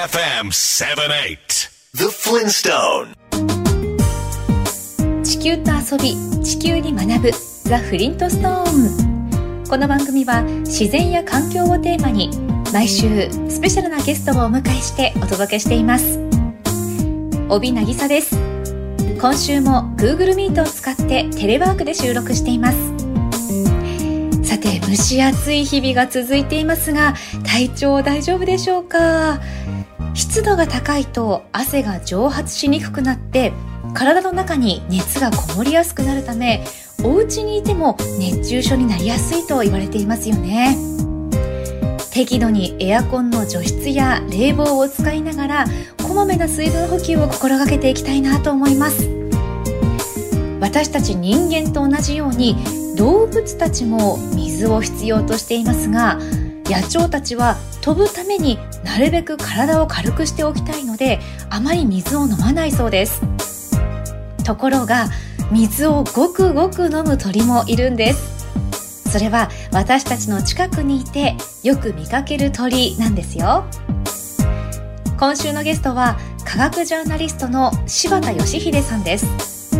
FM 78 The Flintstone. 地球と遊び地球に学ぶザ・フリントストーンこの番組は自然や環境をテーマに毎週スペシャルなゲストをお迎えしてお届けしています。帯渚です。今週も Google Meet を使ってテレワークで収録しています。さて蒸し暑い日々が続いていますが体調大丈夫でしょうか？湿度が高いと汗が蒸発しにくくなって体の中に熱がこもりやすくなるためお家にいても熱中症になりやすいと言われていますよね。適度にエアコンの除湿や冷房を使いながらこまめな水分補給を心がけていきたいなと思います。私たち人間と同じように動物たちも水を必要としていますが野鳥たちは飛ぶためになるべく体を軽くしておきたいのであまり水を飲まないそうです。ところが水をごくごく飲む鳥もいるんです。それは私たちの近くにいてよく見かける鳥なんですよ。今週のゲストは科学ジャーナリストの柴田義秀さんです。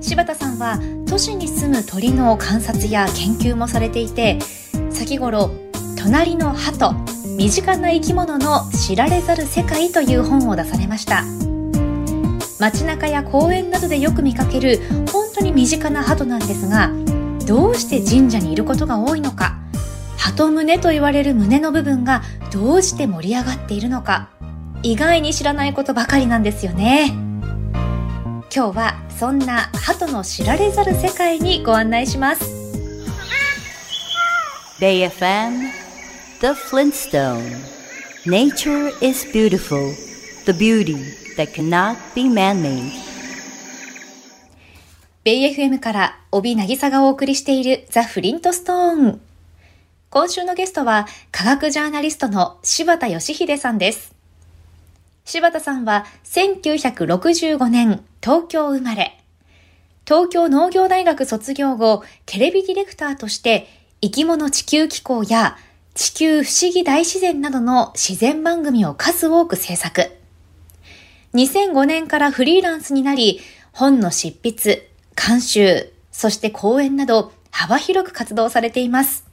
柴田さんは都市に住む鳥の観察や研究もされていて先頃「隣の鳩身近な生き物の知られざる世界」という本を出されました。街中や公園などでよく見かける本当に身近な鳩なんですがどうして神社にいることが多いのか鳩胸と言われる胸の部分がどうして盛り上がっているのか意外に知らないことばかりなんですよね。今日はそんな鳩の知られざる世界にご案内します。BayFM The Flintstone. Nature is beautiful The beauty that cannot be man-made. ベイ FM から帯渚がお送りしているザ・フリントストーン今週のゲストは科学ジャーナリストの柴田義秀さんです。柴田さんは1965年東京生まれ。東京農業大学卒業後テレビディレクターとして生き物地球機構や地球不思議大自然などの自然番組を数多く制作。2005年からフリーランスになり、本の執筆、監修、そして講演など幅広く活動されています。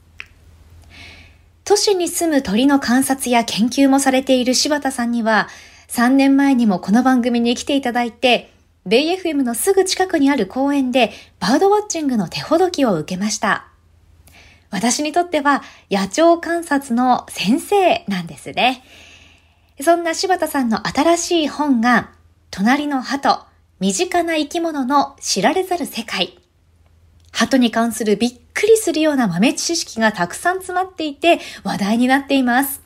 都市に住む鳥の観察や研究もされている柴田さんには、3年前にもこの番組に来ていただいて、ベイ FM のすぐ近くにある公園でバードウォッチングの手ほどきを受けました。私にとっては野鳥観察の先生なんですね。そんな柴田さんの新しい本が、隣の鳩、身近な生き物の知られざる世界。鳩に関するびっくりするような豆知識がたくさん詰まっていて話題になっています。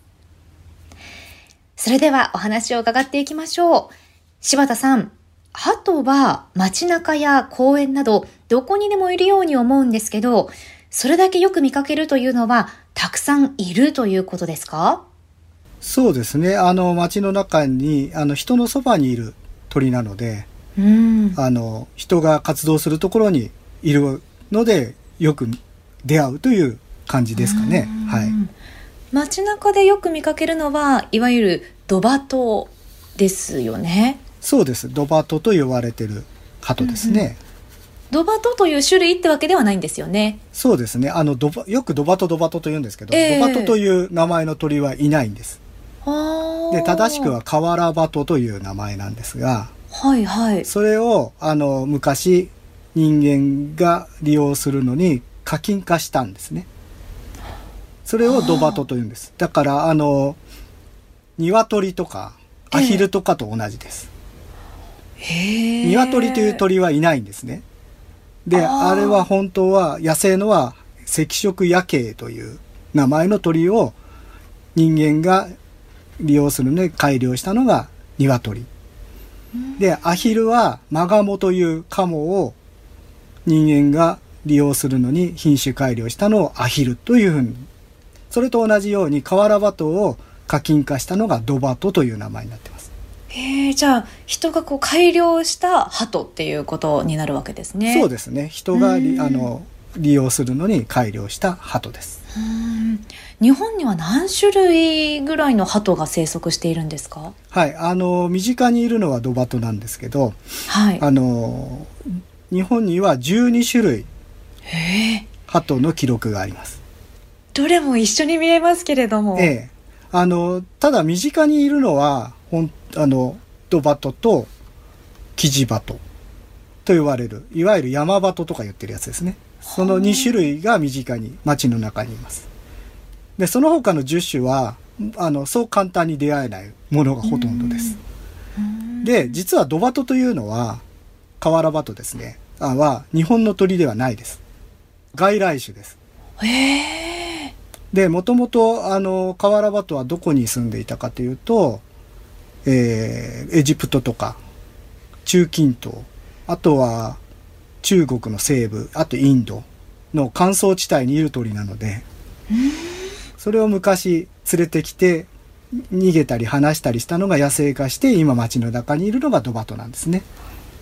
それではお話を伺っていきましょう。柴田さん、鳩は街中や公園などどこにでもいるように思うんですけど、それだけよく見かけるというのは、たくさんいるということですか？そうですね。あの、街の中に、あの、人のそばにいる鳥なので、うん、あの、人が活動するところにいるので、よく出会うという感じですかね。はい。街中でよく見かけるのは、いわゆるドバトですよね。そうです。ドバトと呼ばれてる鳩ですね。うんうんドバトという種類ってわけではないんですよね。そうですね。あの、ドバ、よくドバトドバトと言うんですけど、えー、ドバトという名前の鳥はいないんです。で、正しくはカワラバトという名前なんですが、はいはい。それを、あの、昔、人間が利用するのに課金化したんですね。それをドバトと言うんです。だから、あの、鶏とか、アヒルとかと同じです。へ鶏という鳥はいないんですね。で、あれは本当は、野生のは赤色夜景という名前の鳥を人間が利用するのに改良したのが鶏。で、アヒルはマガモというカモを人間が利用するのに品種改良したのをアヒルというふうに。それと同じようにカワラバトを課金化したのがドバトという名前になってえじゃあ人がこう改良した鳩っていうことになるわけですね。そうですね人があの利用するのに改良した鳩です。日本には何種類ぐらいの鳩が生息しているんですか？はい。あの、身近にいるのはドバトなんですけど、はい。あの、日本には12種類。鳩の記録があります。どれも一緒に見えますけれども。ええ。あの、ただ身近にいるのは、ほん、あの、ドバトとキジバトと言われる、いわゆる山バトとか言ってるやつですね。その2種類が身近に、街の中にいます。で、その他の10種は、あの、そう簡単に出会えないものがほとんどです。で、実はドバトというのは、カワラバトですね。あは、日本の鳥ではないです。外来種です。へえ。で、もともと、あの、カワラバトはどこに住んでいたかというと、えーエジプトとか、中近東、あとは中国の西部、あとインドの乾燥地帯にいる鳥なので、それを昔連れてきて、逃げたり離したりしたのが野生化して、今街の中にいるのがドバトなんですね。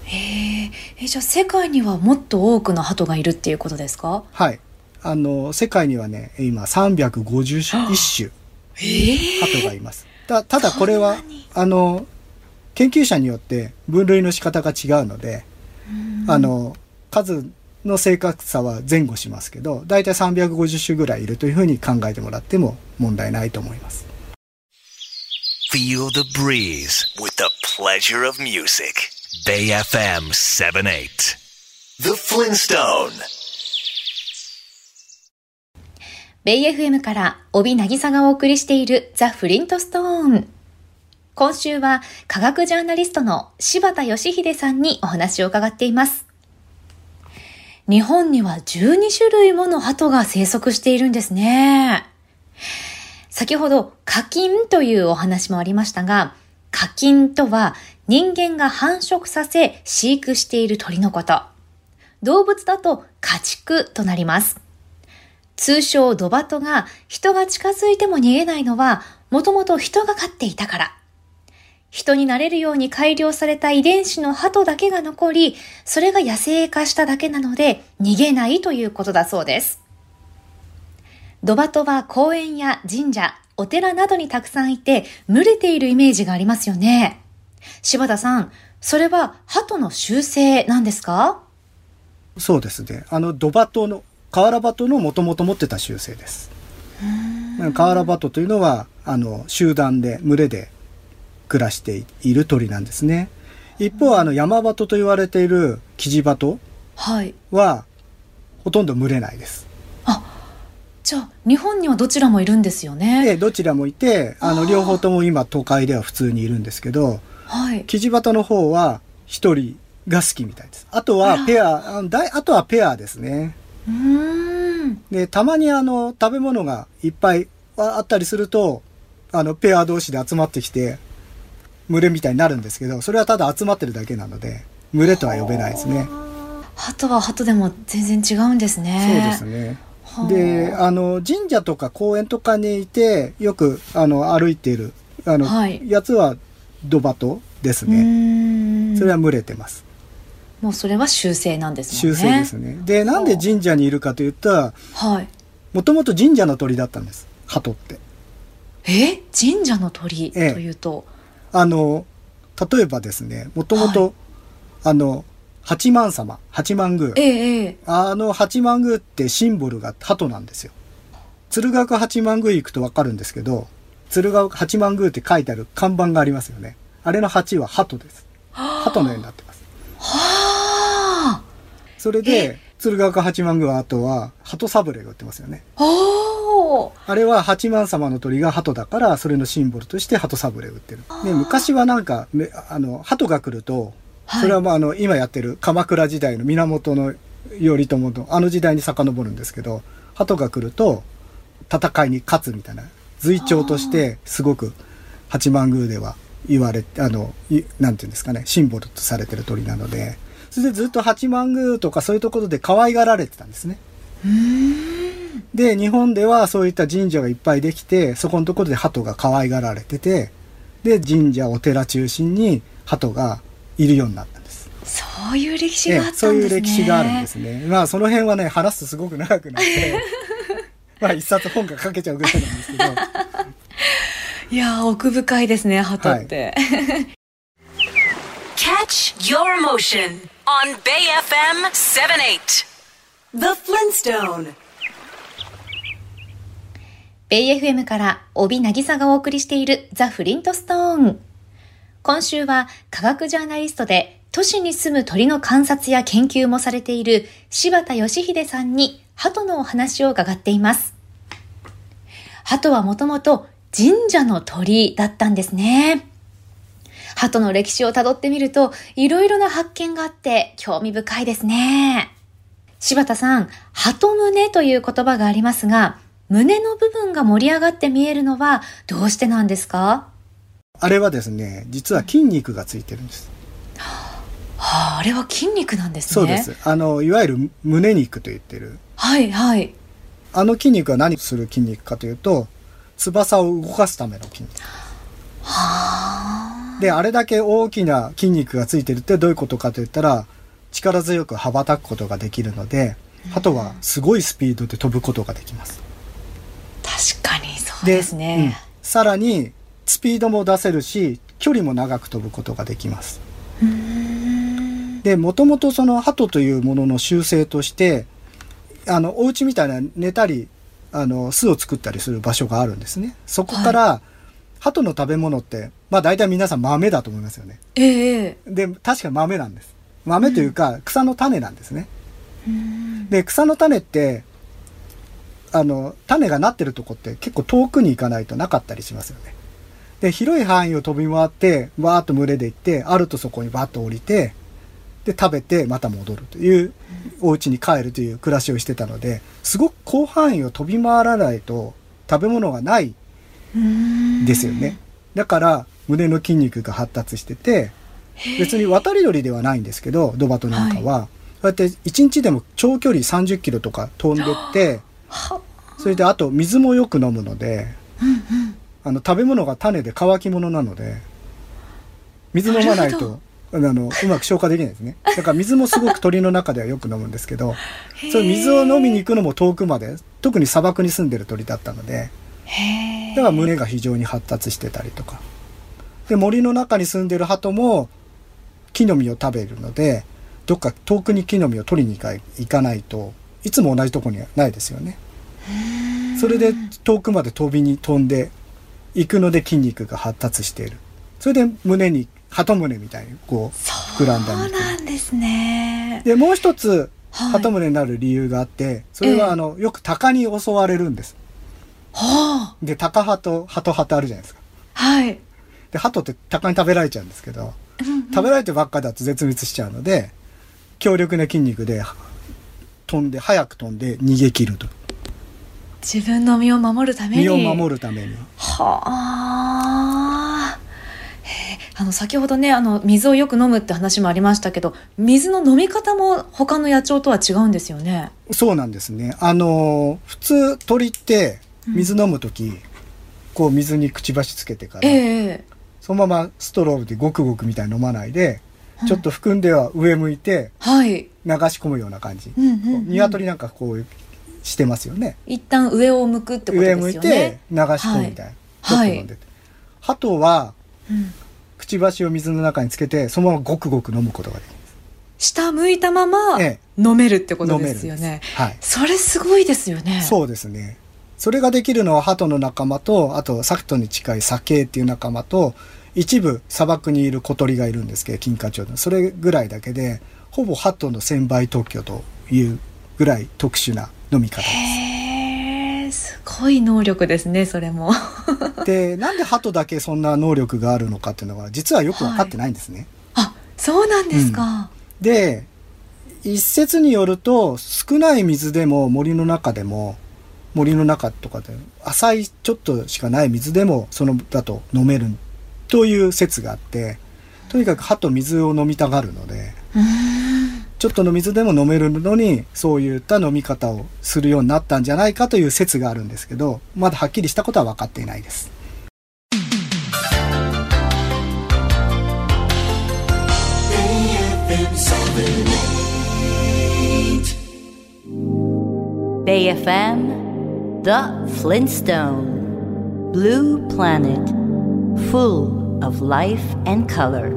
へえ。え、じゃあ世界にはもっと多くの鳩がいるっていうことですか？はい。あの、世界にはね、今351種、ええ。鳩がいます。たただこれはあの、研究者によって分類の仕方が違うので、あの、数の正確さは前後しますけど、だいたい350種ぐらいいるというふうに考えてもらっても問題ないと思います。Feel the breeze with the pleasure of music. Bay FM 78. The Flintstone. ベイ FM から帯渚がお送りしているザ・フリントストーン。今週は科学ジャーナリストの柴田義秀さんにお話を伺っています。日本には12種類もの鳩が生息しているんですね。先ほど課金というお話もありましたが、課金とは人間が繁殖させ飼育している鳥のこと。動物だと家畜となります。通称ドバトが人が近づいても逃げないのは、もともと人が飼っていたから。人になれるように改良された遺伝子の鳩だけが残り、それが野生化しただけなので逃げないということだそうです。ドバトは公園や神社、お寺などにたくさんいて、群れているイメージがありますよね。柴田さん、それは鳩の習性なんですか？そうですね。あの、ドバトの、カワラバトのもともと持ってた習性です。カワラバトというのは、あの、集団で、群れで暮らしている鳥なんですね。一方、あの、山バトと言われているキジバトはほとんど群れないです。じゃあ、日本にはどちらもいるんですよね。で、どちらもいて、あの、両方とも今都会では普通にいるんですけど、はい。キジバトの方は一人が好きみたいです。あとはペア、ああとはペアですね。で、たまにあの、食べ物がいっぱいあったりすると、あの、ペア同士で集まってきて、群れみたいになるんですけど、それはただ集まってるだけなので、群れとは呼べないですね。鳩は鳩でも全然違うんですそうね。ですね。はあで、あの、神社とか公園とかにいて、よく、あの、歩いている、あの、はいやつは、ドバトですうね。それは群れてます。もうそれは習性なんですね。性ですね。で、なんで神社にいるかというと、はい。もともと神社の鳥だったんです。鳩って。え？神社の鳥とええいうと、あの、例えばですね、もともはと、あの、八幡様、八幡宮。ええええあの八幡宮ってシンボルが鳩なんですよ。鶴岡八幡宮行くとわかるんですけど、鶴岡八幡宮って書いてある看板がありますよね。あれの八は鳩です。鳩の絵になってはそれで、鶴岡八幡宮はあとは、鳩サブレーが売ってますよね。あ。おーあれは八幡様の鳥が鳩だから、それのシンボルとして鳩サブレー売ってる。で、昔はなんか、めあの、鳩が来ると、はいそれはまあ、あの、今やってる鎌倉時代の源の頼朝の、あの時代に遡るんですけど、鳩が来ると、戦いに勝つみたいな、随長として、すごく、八幡宮では言われて、あの、いなんていうんですかね、シンボルとされてる鳥なので、それでずっと八幡宮とかそういうところで可愛がられてたんですね。で、日本ではそういった神社がいっぱいできて、そこのところで鳩が可愛がられてて、で、神社、お寺中心に鳩がいるようになったんです。そういう歴史があったんですね。そういう歴史があるんですね。まあ、その辺はね、話すとすごく長くなって、まあ一冊本が書けちゃうぐらいなんですけど。いやー、奥深いですね、鳩って。Catch your motion on Bay FM 78. The Flintstone. ベイ FM から帯渚がお送りしているザ・フリントストーン。今週は科学ジャーナリストで都市に住む鳥の観察や研究もされている柴田義秀さんに鳩のお話を伺っています。鳩はもともと神社の鳥だったんですね。鳩の歴史をたどってみると、いろいろな発見があって興味深いですね。柴田さん、鳩胸という言葉がありますが、胸の部分が盛り上がって見えるのはどうしてなんですか？あれはですね、実は筋肉がついてるんです。はあ、あれは筋肉なんですね。そうです。あの、いわゆる胸肉と言ってる。はいはい。あの筋肉は何する筋肉かというと、翼を動かすための筋肉。で、あれだけ大きな筋肉がついてるってどういうことかと言ったら、力強く羽ばたくことができるので、鳩はすごいスピードで飛ぶことができます。確かにそうですうんね。さらに、スピードも出せるし、距離も長く飛ぶことができます。で、もともとその鳩というものの習性として、あの、お家みたいな寝たり、あの、巣を作ったりする場所があるんですね。そこから、鳩の食べ物って、まあ大体皆さん豆だと思いますよね。ええで、確か豆なんです。豆というか、草の種なんですね。で、草の種って、あの、種がなってるとこって結構遠くに行かないとなかったりしますよね。で、広い範囲を飛び回って、わーっと群れで行って、あるとそこにバーッと降りて、で、食べてまた戻るという、お家に帰るという暮らしをしてたので、すごく広範囲を飛び回らないと食べ物がないですよね。だから、胸の筋肉が発達してて、別に渡り鳥ではないんですけど、ドバトなんかは、こうやって1日でも長距離30キロとか飛んでって、それであと水もよく飲むので、あの食べ物が種で乾き物なので、水飲まないと、あの、うまく消化できないですね。だから水もすごく鳥の中ではよく飲むんですけど、そういう水を飲みに行くのも遠くまで、特に砂漠に住んでる鳥だったので。だから胸が非常に発達してたりとか。で、森の中に住んでる鳩も木の実を食べるので、どっか遠くに木の実を取りに行か行かないといつも同じとこにはないですよね。それで遠くまで飛びに飛んで行くので筋肉が発達している。それで胸に鳩胸みたいにこう膨らんだそう肉なんですね。でもう一つはい鳩胸になる理由があってそれええはあのよく鷹に襲われるんです。はで鷹派と鳩派ってあるじゃないですか。あ。はい。で鳩って鷹に食べられちゃうんですけど食べられてばっかだと絶滅しちゃうので強力な筋肉で飛んで早く飛んで逃げ切ると自分の身を守るために。身をる。守るためにはあ。あの、先ほどね、あの、水をよく飲むって話もありましたけど、水の飲み方も他の野鳥とは違うんですよね。そうなんですね。あの普通鳥って水飲む時、こう水にくちばしつけてから、ええそのままストローでごくごくみたいに飲まないで、ちょっと含んでは上向いてはい。流し込むような感じ、うんうんうん。鶏なんかこうしてますよね。一旦上を向くってこと上向いてですよね。流し込むみたいな、はい。ちょっと飲んでて。鳩はうんくちばしを水の中につけてそのままごくごく飲むことができ下向いたままえ飲めるってことですよね。はい。それすごいですよね。そうですね。それができるのは鳩の仲間とあとサクトに近いサケイっていう仲間と一部砂漠にいる小鳥がいるんですけど金華鳥の。それぐらいだけでほぼ鳩の1000倍特許というぐらい特殊な飲み方ですごい能力ですね、それも。でなんで鳩だけそんな能力があるのかっていうのは実はよく分かってないんですね、あ、そうなんですか。で一説によると少ない水でも森の中でも森の中とかで浅いちょっとしかない水でもそのだと飲めるという説があってとにかく歯と水を飲みたがるのでうーんちょっとの水でも飲めるのにそういった飲み方をするようになったんじゃないかという説があるんですけどまだはっきりしたことは分かっていないです。BAFM The Flintstone. Blue Planet Full of life and color.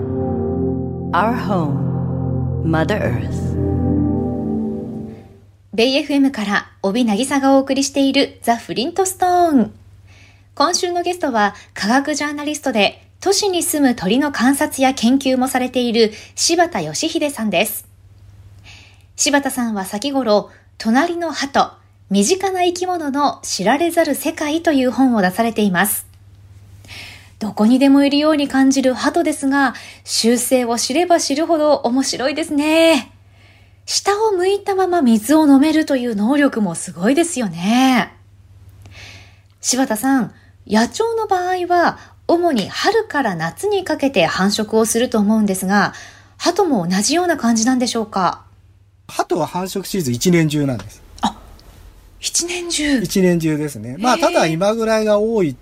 Our home. Mother Earth ベイ FM から帯渚がお送りしているザ・フリントストーン。今週のゲストは科学ジャーナリストで都市に住む鳥の観察や研究もされている柴田義秀さんです。柴田さんは先頃、隣の鳩、身近な生き物の知られざる世界という本を出されています。どこにでもいるように感じる鳩ですが、習性を知れば知るほど面白いですね。下を向いたまま水を飲めるという能力もすごいですよね。柴田さん、野鳥の場合は、主に春から夏にかけて繁殖をすると思うんですが、鳩も同じような感じなんでしょうか？鳩は繁殖シーズン一年中なんです。あ、一年中一年中ですね。まあ、ただ今ぐらいが多い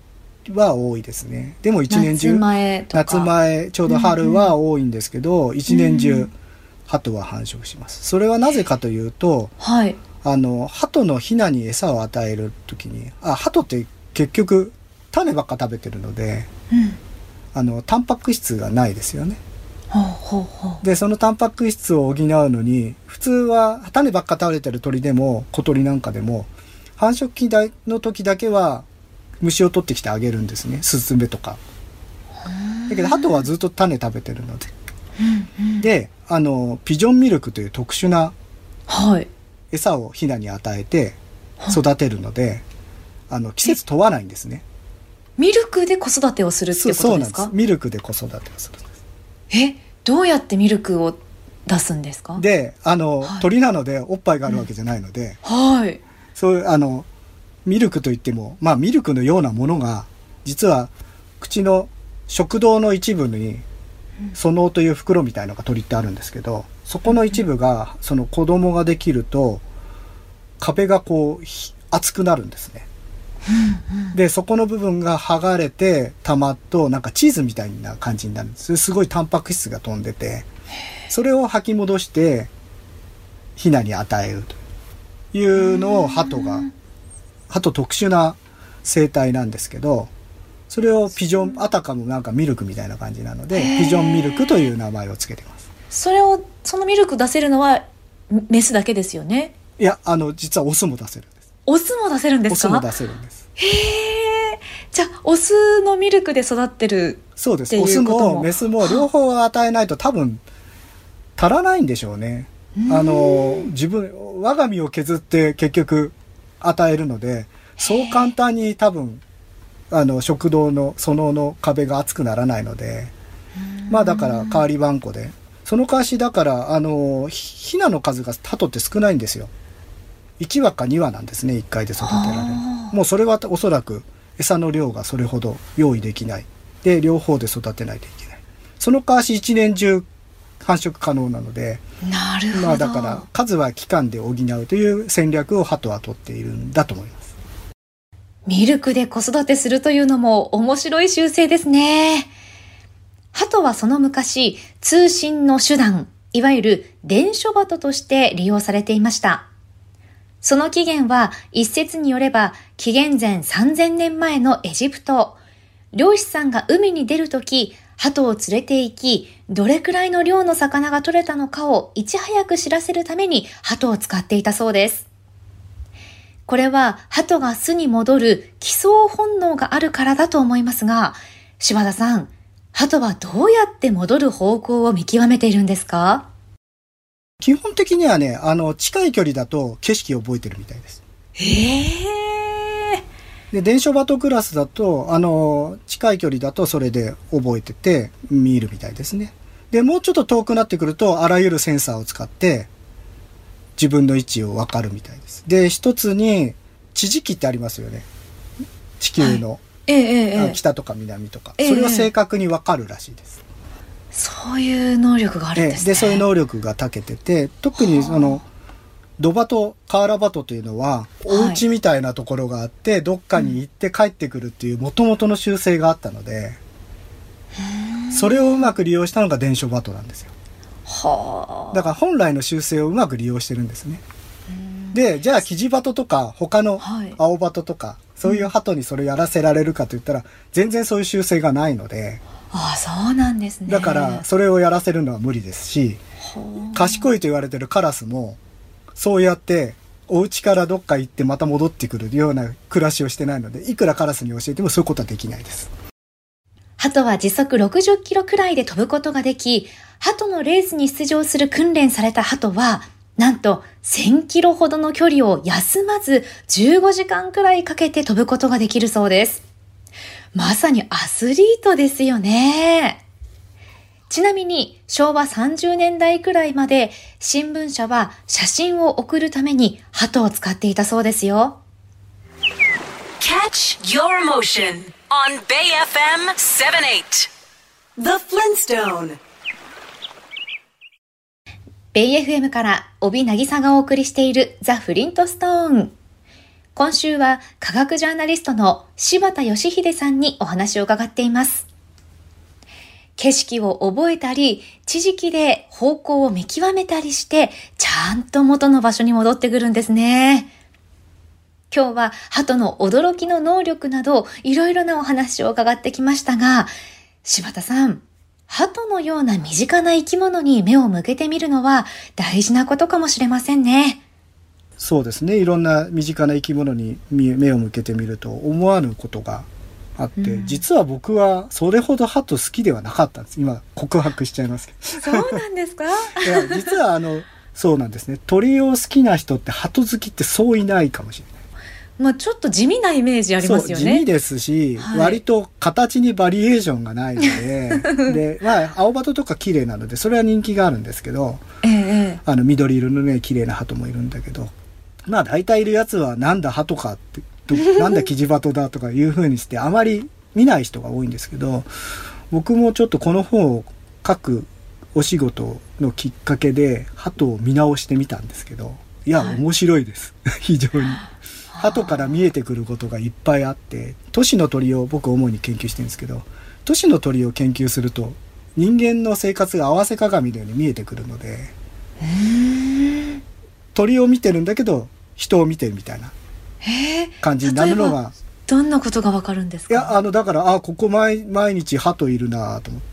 は多いですね。でも一年中。夏前夏前、ちょうど春は多いんですけど、一、うんうん、年中。鳩は繁殖します。それはなぜかというと、はい、あの鳩のヒナに餌を与える時にあ鳩って結局種ばっか食べてるので、うん、あのタンパク質がないですよね。でそのタンパク質を補うのに普通は種ばっか食べてる鳥でも小鳥なんかでも繁殖期の時だけは虫を取ってきてあげるんですね。スズメとか。だけど鳩はずっと種食べてるので。うんうん、であのピジョンミルクという特殊な餌をヒナに与えて育てるので、あの季節問わないんですね。ミルクで子育てをするってことですか？そうなんです。ミルクで子育てをするえ？どうやってミルクを出すんですか？であの、はい、鳥なのでおっぱいがあるわけじゃないので、うん、はい。そういうあのミルクといってもまあミルクのようなものが実は口の食道の一部にそのという袋みたいのが鳥ってあるんですけどそこの一部がその子供ができると壁がこう熱くなるんですね。でそこの部分が剥がれてたまっとなんかチーズみたいな感じになるんです。すごいタンパク質が飛んでてそれを吐き戻してヒナに与えるというのを鳩が鳩特殊な生態なんですけどそれをピジョン、あたかもなんかミルクみたいな感じなので、ピジョンミルクという名前を付けてます。それを、そのミルク出せるのは、メスだけですよね？いや、あの、実はオスも出せるんです。オスも出せるんですか？オスも出せるんです。へえ。じゃあ、オスのミルクで育ってるそうです。オスもメスも両方与えないと多分、足らないんでしょうね。あの、自分、我が身を削って結局与えるので、そう簡単に多分あの食堂のそのの壁が厚くならないのでまあだから代わり番号で。その代わしだからあのヒナの数が鳩って少ないんですよ。1羽か2羽なんですね1回で育てられる。もうそれはおそらく餌の量がそれほど用意できない。で両方で育てないといけない。その代わし一年中繁殖可能なのでなるほどまあだから数は期間で補うという戦略を鳩は取っているんだと思いますミルクで子育てするというのも面白い習性ですね。鳩はその昔、通信の手段、いわゆる伝書鳩として利用されていました。その起源は一説によれば紀元前3000年前のエジプト。漁師さんが海に出るとき、鳩を連れて行き、どれくらいの量の魚が取れたのかをいち早く知らせるために鳩を使っていたそうです。これは鳩が巣に戻る帰巣本能があるからだと思いますが、柴田さん、鳩はどうやって戻る方向を見極めているんですか？基本的にはね、あの、近い距離だと景色を覚えてるみたいです。へえ。で、電書バトクラスだと、あの、近い距離だとそれで覚えてて見るみたいですね。で、もうちょっと遠くなってくると、あらゆるセンサーを使って、自分の位置をわかるみたいです。で、一つに、地磁気ってありますよね。地球の、はいええ、北とか南とか、それは正確にわかるらしいです。そういう能力があるんですね。で、そういう能力が長けてて、特にその、ドバト、カーラバトというのは、お家みたいなところがあって、はい、どっかに行って帰ってくるっていう元々の習性があったので、それをうまく利用したのが伝書バトなんですよ。はあ。だから本来の習性をうまく利用してるんですね。で、じゃあキジバトとか他の青バトとか、そういう鳩にそれやらせられるかといったら、全然そういう習性がないので、ああ、そうなんですね。だから、それをやらせるのは無理ですし、賢いと言われてるカラスも、そうやって、お家からどっか行ってまた戻ってくるような暮らしをしてないので、いくらカラスに教えてもそういうことはできないです。鳩は時速60キロくらいで飛ぶことができ、鳩のレースに出場する訓練された鳩は、なんと1000キロほどの距離を休まず15時間くらいかけて飛ぶことができるそうです。まさにアスリートですよね。ちなみに昭和30年代くらいまで新聞社は写真を送るために鳩を使っていたそうですよ。Catch your motion on Bay FM 78. The Flintstone. ベイ FM から帯渚がお送りしているザ・フリントストーン。今週は科学ジャーナリストの柴田義秀さんにお話を伺っています。景色を覚えたり、地磁気で方向を見極めたりして、ちゃんと元の場所に戻ってくるんですね。今日は鳩の驚きの能力など、いろいろなお話を伺ってきましたが、柴田さん、鳩のような身近な生き物に目を向けてみるのは大事なことかもしれませんね。そうですね。いろんな身近な生き物に目目を向けてみると思わぬことがあって、うん実は僕はそれほど鳩好きではなかったんです。今告白しちゃいますけそうなんですか？ど。いや、実はあの、そうなんですね。鳥を好きな人って鳩好きってそういないかもしれない。まあちょっと地味なイメージありますよそう地味ね。ですし、はい割と形にバリエーションがないので、で、まあ、青鳩とか綺麗なので、それは人気があるんですけど、えええあの、緑色のね、綺麗な鳩もいるんだけど、まあ、大体いるやつは、なんだ鳩かって、どなんだキジバトだとかいう風にして、あまり見ない人が多いんですけど、僕もちょっとこの本を書くお仕事のきっかけで、鳩を見直してみたんですけど、いや、はい面白いです。非常に。鳩から見えてくることがいっぱいあって、都市の鳥を僕主に研究してるんですけど、都市の鳥を研究すると、人間の生活が合わせ鏡のように見えてくるので、鳥を見てるんだけど、人を見てるみたいなええ感じになるのが、どんなことがわかるんですか？いや、あの、だから、あ、ここ毎毎日鳩いるなと。思って、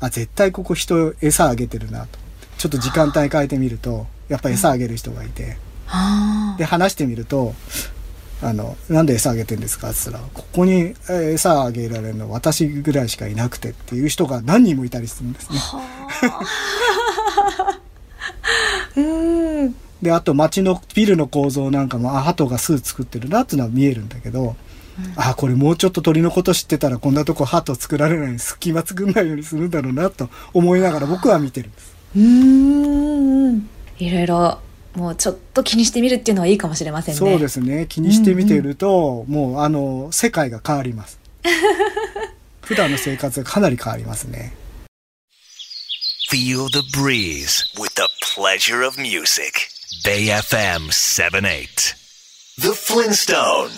あ、絶対ここ人餌あげてるなと。ちょっと時間帯変えてみると、やっぱ餌あげる人がいて、あで、話してみると、あの、なんで餌あげてんですか？って言ったら、ここにえー餌あげられるの私ぐらいしかいなくてっていう人が何人もいたりするんですね。あ。うん。で、あと街のビルの構造なんかも、あ、鳩が巣作ってるなっていうのは見えるんだけど、あ、これもうちょっと鳥のこと知ってたらこんなとこ鳩作られないように隙間作んないようにするんだろうなと思いながら僕は見てるんです。うーん。いろいろ、もうちょっと気にしてみるっていうのはいいかもしれませんね。そうですね。気にして見ていると、もうあの、世界が変わります。普段の生活がかなり変わりますね。Feel the breeze with the pleasure of music. Bay FM 78. The Flintstone.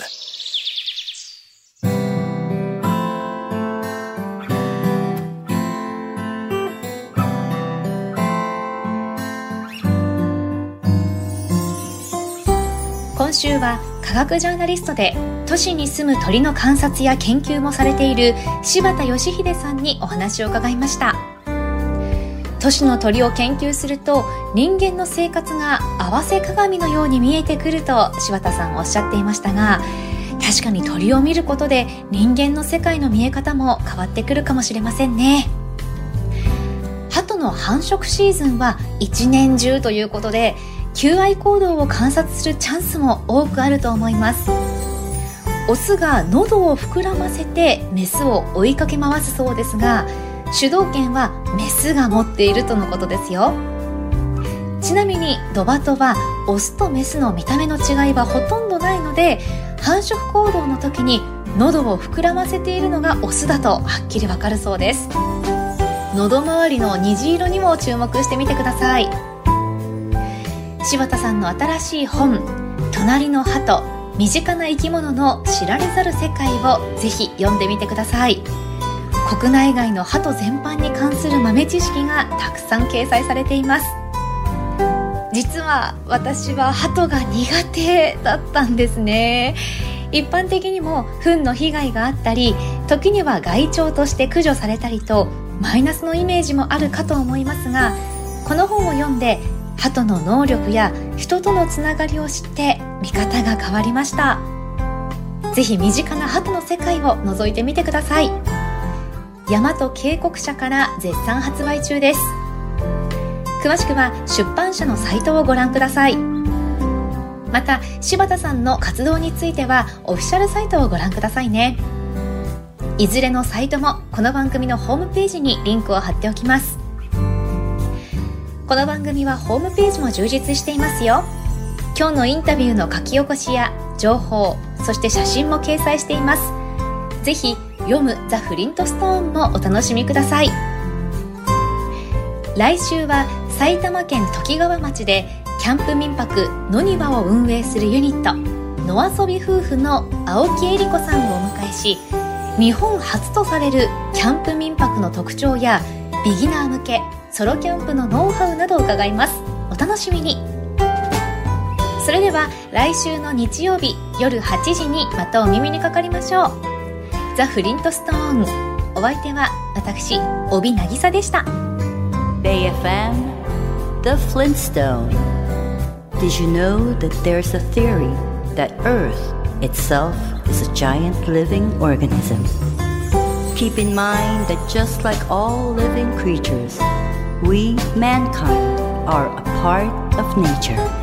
今週は科学ジャーナリストで都市に住む鳥の観察や研究もされている柴田義秀さんにお話を伺いました都市の鳥を研究すると人間の生活が合わせ鏡のように見えてくると柴田さんおっしゃっていましたが確かに鳥を見ることで人間の世界の見え方も変わってくるかもしれませんね。鳩の繁殖シーズンは一年中ということで求愛行動を観察するチャンスも多くあると思います。オスが喉を膨らませてメスを追いかけ回すそうですが主導権はメスが持っているとのことですよ。ちなみにドバトはオスとメスの見た目の違いはほとんどないので繁殖行動の時に喉を膨らませているのがオスだとはっきりわかるそうです。喉周りの虹色にも注目してみてください。柴田さんの新しい本「隣の鳩身近な生き物の知られざる世界」をぜひ読んでみてください。国内外の鳩全般に関する豆知識がたくさん掲載されています。実は私は鳩が苦手だったんですね。一般的にも糞の被害があったり時には害鳥として駆除されたりとマイナスのイメージもあるかと思いますがこの本を読んで鳩の能力や人とのつながりを知って見方が変わりました。ぜひ身近な鳩の世界を覗いてみてください。大和警告社から絶賛発売中です。詳しくは出版社のサイトをご覧ください。また柴田さんの活動についてはオフィシャルサイトをご覧くださいね。いずれのサイトもこの番組のホームページにリンクを貼っておきます。この番組はホームページも充実していますよ。今日のインタビューの書き起こしや情報そして写真も掲載しています。ぜひ読むザ・フリントストーンもお楽しみください。来週は埼玉県ときがわ町でキャンプ民泊野庭を運営するユニット野遊び夫婦の青木恵理子さんをお迎えし日本初とされるキャンプ民泊の特徴やビギナー向けソロキャンプのノウハウなどを伺います。お楽しみに。それでは来週の日曜日夜8時にまたお耳にかかりましょう。ザ・フリントストーンお相手は私帯渚でした BayFM The Flintstone Did you know that there's a theory that Earth itself is a giant living organism? Keep in mind that just like all living creatures, we, mankind, are a part of nature.